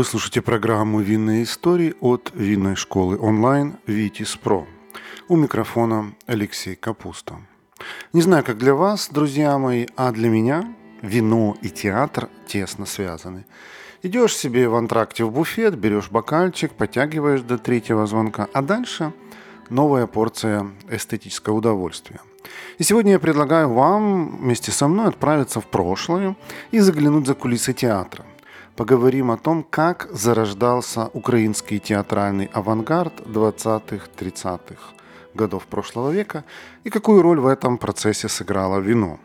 Вы слушаете программу «Винные истории» от винной школы онлайн «Витис Про». У микрофона Алексей Капуста. Не знаю, как для вас, друзья мои, а для меня вино и театр тесно связаны. Идешь себе в антракте в буфет, берешь бокальчик, подтягиваешь до третьего звонка, а дальше новая порция эстетического удовольствия. И сегодня я предлагаю вам вместе со мной отправиться в прошлое и заглянуть за кулисы театра поговорим о том, как зарождался украинский театральный авангард 20-30-х годов прошлого века и какую роль в этом процессе сыграло вино.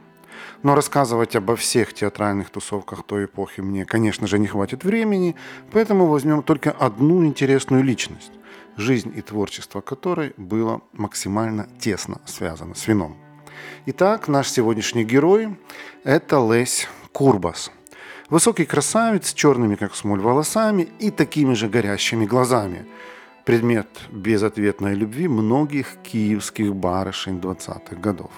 Но рассказывать обо всех театральных тусовках той эпохи мне, конечно же, не хватит времени, поэтому возьмем только одну интересную личность, жизнь и творчество которой было максимально тесно связано с вином. Итак, наш сегодняшний герой – это Лесь Курбас – Высокий красавец с черными, как смоль, волосами и такими же горящими глазами. Предмет безответной любви многих киевских барышень 20-х годов.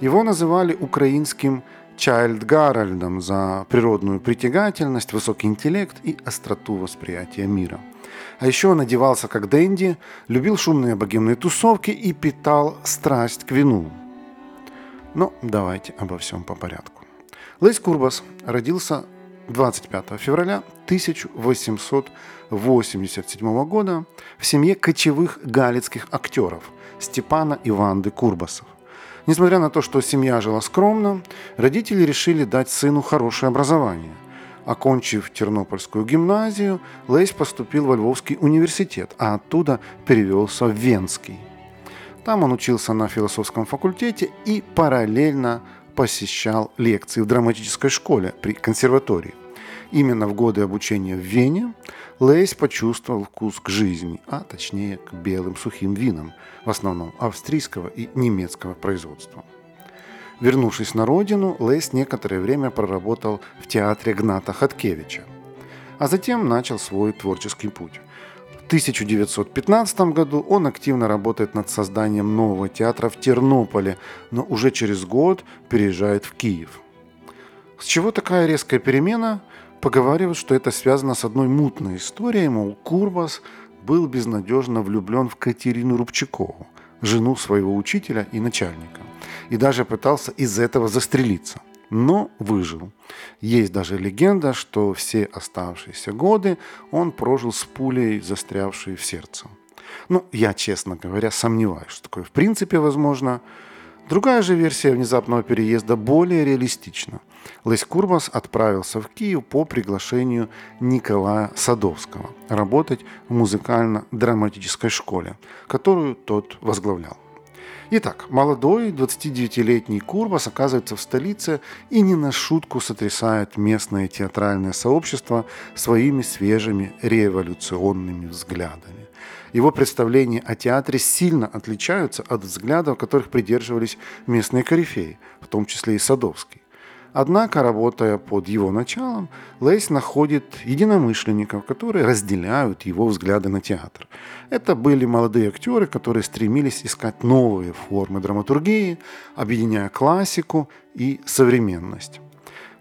Его называли украинским Чайльд Гарольдом за природную притягательность, высокий интеллект и остроту восприятия мира. А еще он одевался как Дэнди, любил шумные богемные тусовки и питал страсть к вину. Но давайте обо всем по порядку. Лейс Курбас родился 25 февраля 1887 года в семье кочевых галицких актеров Степана и Ванды Курбасов. Несмотря на то, что семья жила скромно, родители решили дать сыну хорошее образование. Окончив Тернопольскую гимназию, Лейс поступил во Львовский университет, а оттуда перевелся в Венский. Там он учился на философском факультете и параллельно посещал лекции в драматической школе при консерватории. Именно в годы обучения в Вене Лейс почувствовал вкус к жизни, а точнее к белым сухим винам, в основном австрийского и немецкого производства. Вернувшись на родину, Лейс некоторое время проработал в театре Гната Хаткевича, а затем начал свой творческий путь. 1915 году он активно работает над созданием нового театра в Тернополе, но уже через год переезжает в Киев. С чего такая резкая перемена? Поговаривают, что это связано с одной мутной историей, мол, Курбас был безнадежно влюблен в Катерину Рубчакову, жену своего учителя и начальника, и даже пытался из этого застрелиться но выжил. Есть даже легенда, что все оставшиеся годы он прожил с пулей, застрявшей в сердце. Ну, я, честно говоря, сомневаюсь, что такое в принципе возможно. Другая же версия внезапного переезда более реалистична. Лесь Курбас отправился в Киев по приглашению Николая Садовского работать в музыкально-драматической школе, которую тот возглавлял. Итак, молодой 29-летний Курбас оказывается в столице и не на шутку сотрясает местное театральное сообщество своими свежими революционными взглядами. Его представления о театре сильно отличаются от взглядов, которых придерживались местные корифеи, в том числе и Садовский. Однако, работая под его началом, Лейс находит единомышленников, которые разделяют его взгляды на театр. Это были молодые актеры, которые стремились искать новые формы драматургии, объединяя классику и современность.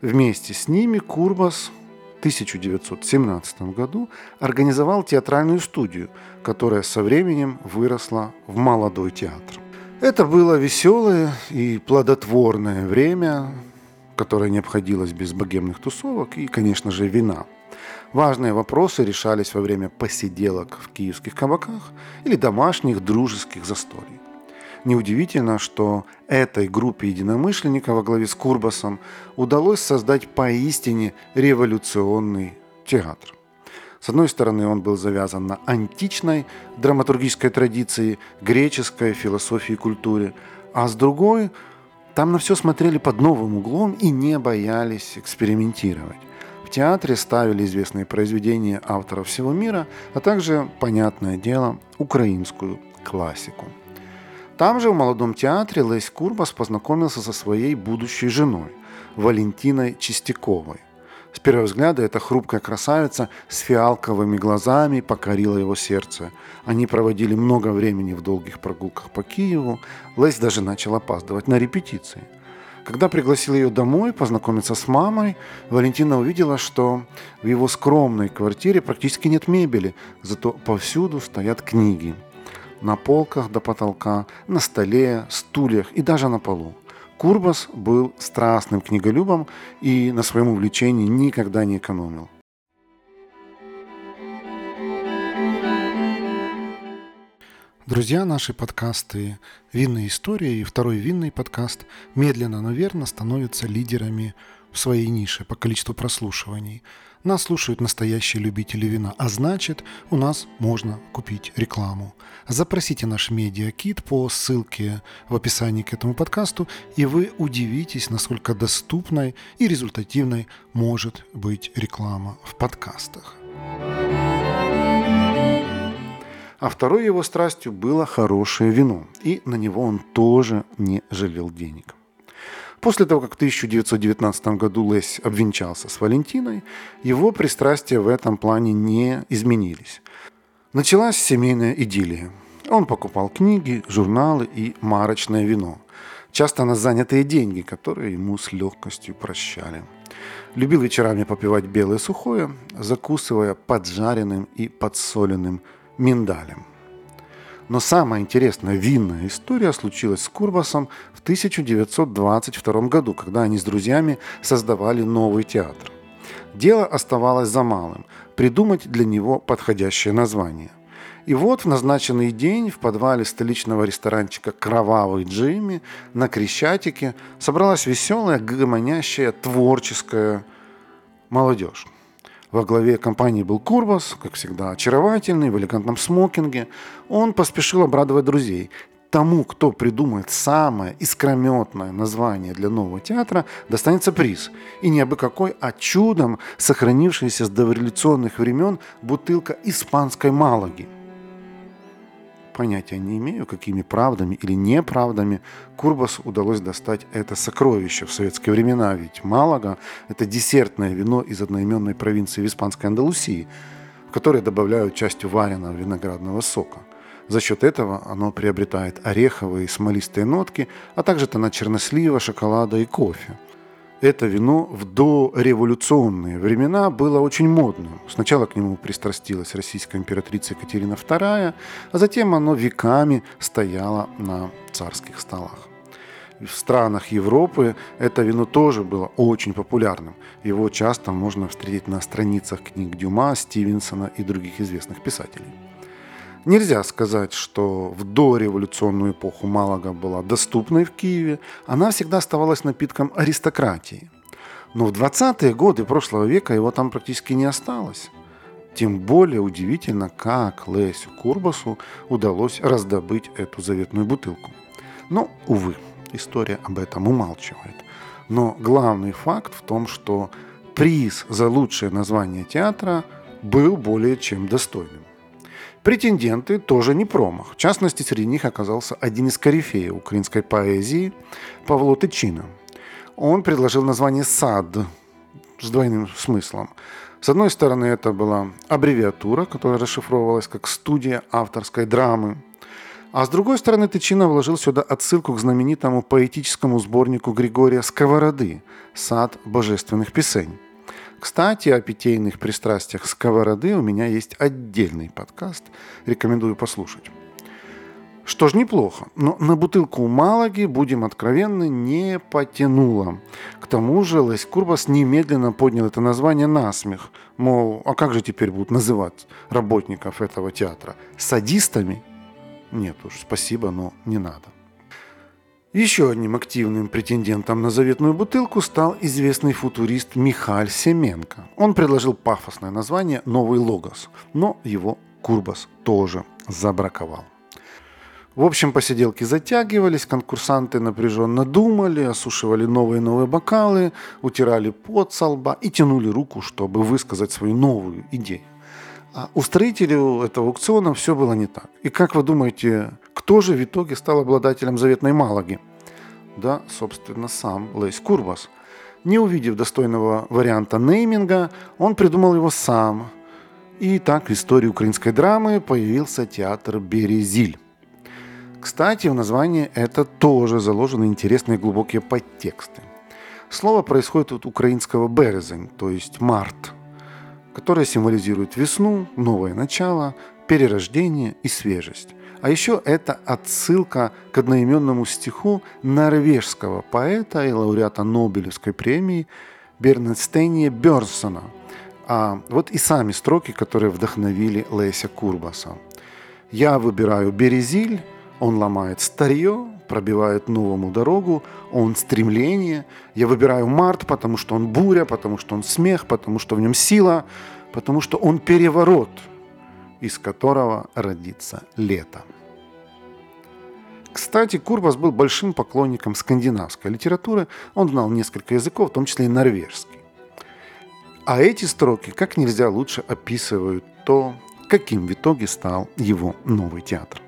Вместе с ними Курбас в 1917 году организовал театральную студию, которая со временем выросла в молодой театр. Это было веселое и плодотворное время, которая не обходилась без богемных тусовок и, конечно же, вина. Важные вопросы решались во время посиделок в киевских кабаках или домашних дружеских застолий. Неудивительно, что этой группе единомышленников во главе с Курбасом удалось создать поистине революционный театр. С одной стороны, он был завязан на античной драматургической традиции, греческой философии и культуре, а с другой там на все смотрели под новым углом и не боялись экспериментировать. В театре ставили известные произведения авторов всего мира, а также, понятное дело, украинскую классику. Там же в молодом театре Лесь Курбас познакомился со своей будущей женой, Валентиной Чистяковой. С первого взгляда эта хрупкая красавица с фиалковыми глазами покорила его сердце. Они проводили много времени в долгих прогулках по Киеву. Лесь даже начал опаздывать на репетиции. Когда пригласил ее домой познакомиться с мамой, Валентина увидела, что в его скромной квартире практически нет мебели, зато повсюду стоят книги. На полках до потолка, на столе, стульях и даже на полу. Курбас был страстным книголюбом и на своем увлечении никогда не экономил. Друзья, наши подкасты «Винная история» и второй винный подкаст медленно, но верно становятся лидерами своей нише по количеству прослушиваний. Нас слушают настоящие любители вина, а значит, у нас можно купить рекламу. Запросите наш медиакит по ссылке в описании к этому подкасту, и вы удивитесь, насколько доступной и результативной может быть реклама в подкастах. А второй его страстью было хорошее вино, и на него он тоже не жалел денег. После того, как в 1919 году Лесь обвенчался с Валентиной, его пристрастия в этом плане не изменились. Началась семейная идиллия. Он покупал книги, журналы и марочное вино. Часто на занятые деньги, которые ему с легкостью прощали. Любил вечерами попивать белое сухое, закусывая поджаренным и подсоленным миндалем. Но самая интересная винная история случилась с Курбасом в 1922 году, когда они с друзьями создавали новый театр. Дело оставалось за малым – придумать для него подходящее название. И вот в назначенный день в подвале столичного ресторанчика «Кровавый Джимми» на Крещатике собралась веселая, гомонящая, творческая молодежь. Во главе компании был Курбас, как всегда, очаровательный, в элегантном смокинге. Он поспешил обрадовать друзей. Тому, кто придумает самое искрометное название для нового театра, достанется приз. И не абы какой, а чудом сохранившаяся с дореволюционных времен бутылка испанской Малаги – понятия не имею, какими правдами или неправдами Курбасу удалось достать это сокровище в советские времена, ведь Малага – это десертное вино из одноименной провинции в испанской Андалусии, в которое добавляют частью вареного виноградного сока. За счет этого оно приобретает ореховые и смолистые нотки, а также тона чернослива, шоколада и кофе – это вино в дореволюционные времена было очень модным. Сначала к нему пристрастилась российская императрица Екатерина II, а затем оно веками стояло на царских столах. В странах Европы это вино тоже было очень популярным. Его часто можно встретить на страницах книг Дюма, Стивенсона и других известных писателей. Нельзя сказать, что в дореволюционную эпоху Малага была доступной в Киеве, она всегда оставалась напитком аристократии. Но в 20-е годы прошлого века его там практически не осталось. Тем более удивительно, как Лесю Курбасу удалось раздобыть эту заветную бутылку. Но, увы, история об этом умалчивает. Но главный факт в том, что приз за лучшее название театра был более чем достойным. Претенденты тоже не промах. В частности, среди них оказался один из корифеев украинской поэзии Павло Тычина. Он предложил название «Сад» с двойным смыслом. С одной стороны, это была аббревиатура, которая расшифровывалась как «студия авторской драмы», а с другой стороны, Тычина вложил сюда отсылку к знаменитому поэтическому сборнику Григория Сковороды «Сад божественных песень». Кстати, о питейных пристрастиях сковороды у меня есть отдельный подкаст. Рекомендую послушать. Что ж, неплохо. Но на бутылку Малаги, будем откровенны, не потянуло. К тому же Лесь Курбас немедленно поднял это название на смех. Мол, а как же теперь будут называть работников этого театра? Садистами? Нет уж, спасибо, но не надо. Еще одним активным претендентом на заветную бутылку стал известный футурист Михаль Семенко. Он предложил пафосное название «Новый Логос», но его Курбас тоже забраковал. В общем, посиделки затягивались, конкурсанты напряженно думали, осушивали новые новые бокалы, утирали пот со лба и тянули руку, чтобы высказать свою новую идею. А у строителей этого аукциона все было не так. И как вы думаете, кто же в итоге стал обладателем заветной Малаги? Да, собственно, сам Лейс Курбас. Не увидев достойного варианта нейминга, он придумал его сам. И так в истории украинской драмы появился театр «Березиль». Кстати, в названии это тоже заложены интересные глубокие подтексты. Слово происходит от украинского «березень», то есть «март», которое символизирует весну, новое начало, перерождение и свежесть. А еще это отсылка к одноименному стиху норвежского поэта и лауреата Нобелевской премии Бернстейния Бёрсона. А вот и сами строки, которые вдохновили Леся Курбаса. «Я выбираю березиль, он ломает старье, пробивает новому дорогу, он стремление. Я выбираю март, потому что он буря, потому что он смех, потому что в нем сила, потому что он переворот, из которого родится лето. Кстати, Курбас был большим поклонником скандинавской литературы. Он знал несколько языков, в том числе и норвежский. А эти строки как нельзя лучше описывают то, каким в итоге стал его новый театр.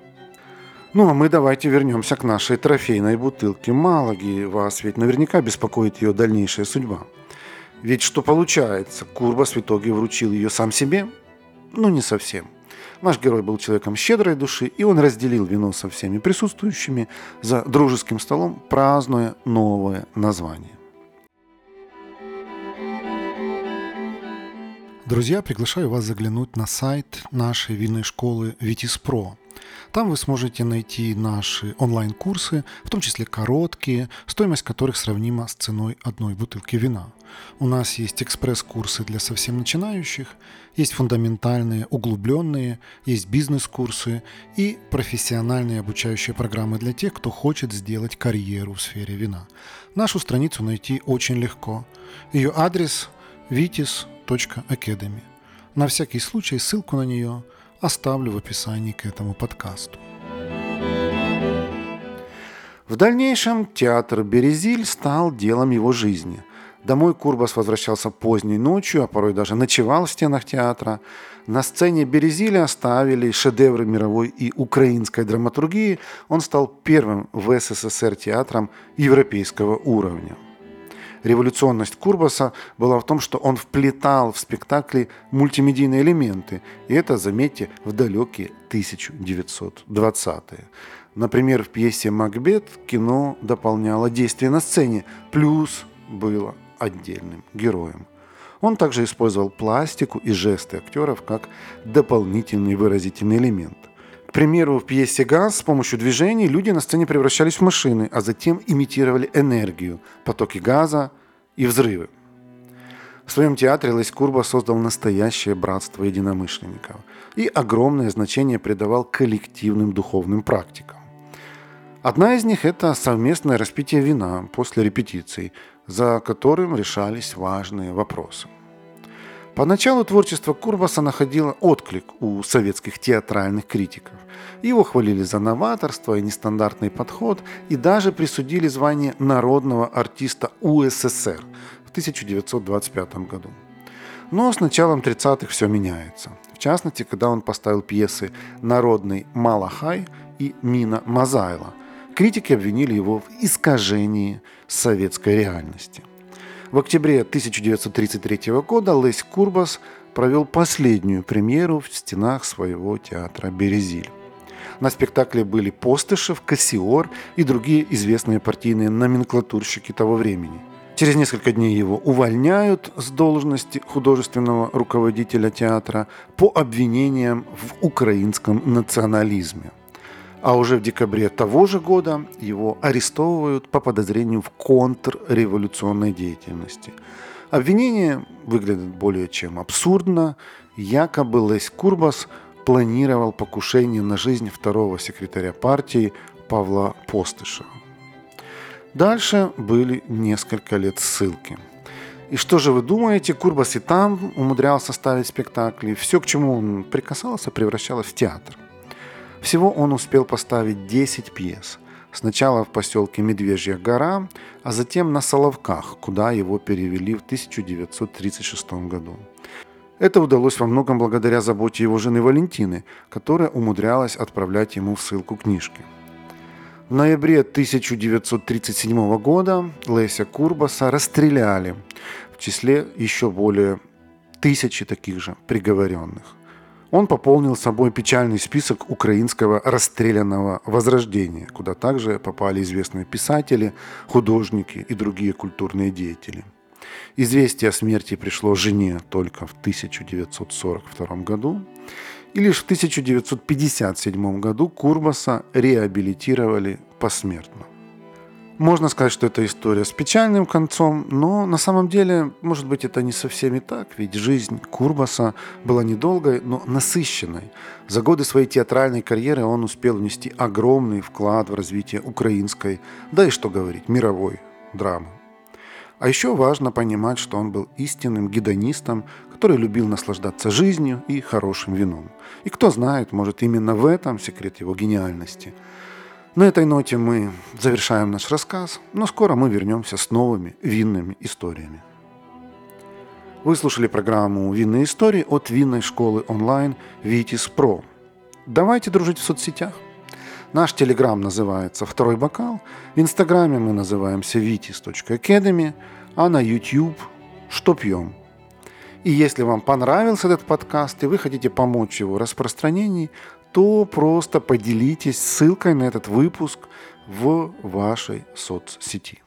Ну а мы давайте вернемся к нашей трофейной бутылке Малаги. Вас ведь наверняка беспокоит ее дальнейшая судьба. Ведь что получается, Курбас в итоге вручил ее сам себе? Ну не совсем. Наш герой был человеком щедрой души, и он разделил вино со всеми присутствующими за дружеским столом, празднуя новое название. Друзья, приглашаю вас заглянуть на сайт нашей винной школы Витиспро. Там вы сможете найти наши онлайн-курсы, в том числе короткие, стоимость которых сравнима с ценой одной бутылки вина. У нас есть экспресс-курсы для совсем начинающих, есть фундаментальные, углубленные, есть бизнес-курсы и профессиональные обучающие программы для тех, кто хочет сделать карьеру в сфере вина. Нашу страницу найти очень легко. Ее адрес vitis.academy. На всякий случай ссылку на нее – оставлю в описании к этому подкасту. В дальнейшем театр «Березиль» стал делом его жизни. Домой Курбас возвращался поздней ночью, а порой даже ночевал в стенах театра. На сцене «Березиля» оставили шедевры мировой и украинской драматургии. Он стал первым в СССР театром европейского уровня – Революционность Курбаса была в том, что он вплетал в спектакли мультимедийные элементы, и это, заметьте, в далекие 1920-е. Например, в пьесе «Макбет» кино дополняло действие на сцене, плюс было отдельным героем. Он также использовал пластику и жесты актеров как дополнительный выразительный элемент. К примеру, в пьесе «Газ» с помощью движений люди на сцене превращались в машины, а затем имитировали энергию, потоки газа и взрывы. В своем театре Лесь Курба создал настоящее братство единомышленников и огромное значение придавал коллективным духовным практикам. Одна из них – это совместное распитие вина после репетиций, за которым решались важные вопросы. Поначалу творчество Курбаса находило отклик у советских театральных критиков. Его хвалили за новаторство и нестандартный подход и даже присудили звание народного артиста УССР в 1925 году. Но с началом 30-х все меняется. В частности, когда он поставил пьесы «Народный Малахай» и «Мина Мазайла», критики обвинили его в искажении советской реальности. В октябре 1933 года Лесь Курбас провел последнюю премьеру в стенах своего театра «Березиль». На спектакле были Постышев, Кассиор и другие известные партийные номенклатурщики того времени. Через несколько дней его увольняют с должности художественного руководителя театра по обвинениям в украинском национализме. А уже в декабре того же года его арестовывают по подозрению в контрреволюционной деятельности. Обвинение выглядит более чем абсурдно. Якобы Лесь Курбас планировал покушение на жизнь второго секретаря партии Павла Постышева. Дальше были несколько лет ссылки. И что же вы думаете, Курбас и там умудрялся ставить спектакли. Все, к чему он прикасался, превращалось в театр – всего он успел поставить 10 пьес. Сначала в поселке Медвежья гора, а затем на Соловках, куда его перевели в 1936 году. Это удалось во многом благодаря заботе его жены Валентины, которая умудрялась отправлять ему в ссылку книжки. В ноябре 1937 года Леся Курбаса расстреляли, в числе еще более тысячи таких же приговоренных. Он пополнил собой печальный список украинского расстрелянного возрождения, куда также попали известные писатели, художники и другие культурные деятели. Известие о смерти пришло жене только в 1942 году, и лишь в 1957 году Курбаса реабилитировали посмертно. Можно сказать, что это история с печальным концом, но на самом деле, может быть, это не совсем и так, ведь жизнь Курбаса была недолгой, но насыщенной. За годы своей театральной карьеры он успел внести огромный вклад в развитие украинской, да и что говорить, мировой драмы. А еще важно понимать, что он был истинным гедонистом, который любил наслаждаться жизнью и хорошим вином. И кто знает, может именно в этом секрет его гениальности – на этой ноте мы завершаем наш рассказ, но скоро мы вернемся с новыми винными историями. Вы слушали программу «Винные истории» от винной школы онлайн «Витис Про». Давайте дружить в соцсетях. Наш телеграм называется «Второй бокал», в инстаграме мы называемся vitis.academy, а на YouTube «Что пьем?». И если вам понравился этот подкаст и вы хотите помочь его распространении, то просто поделитесь ссылкой на этот выпуск в вашей соцсети.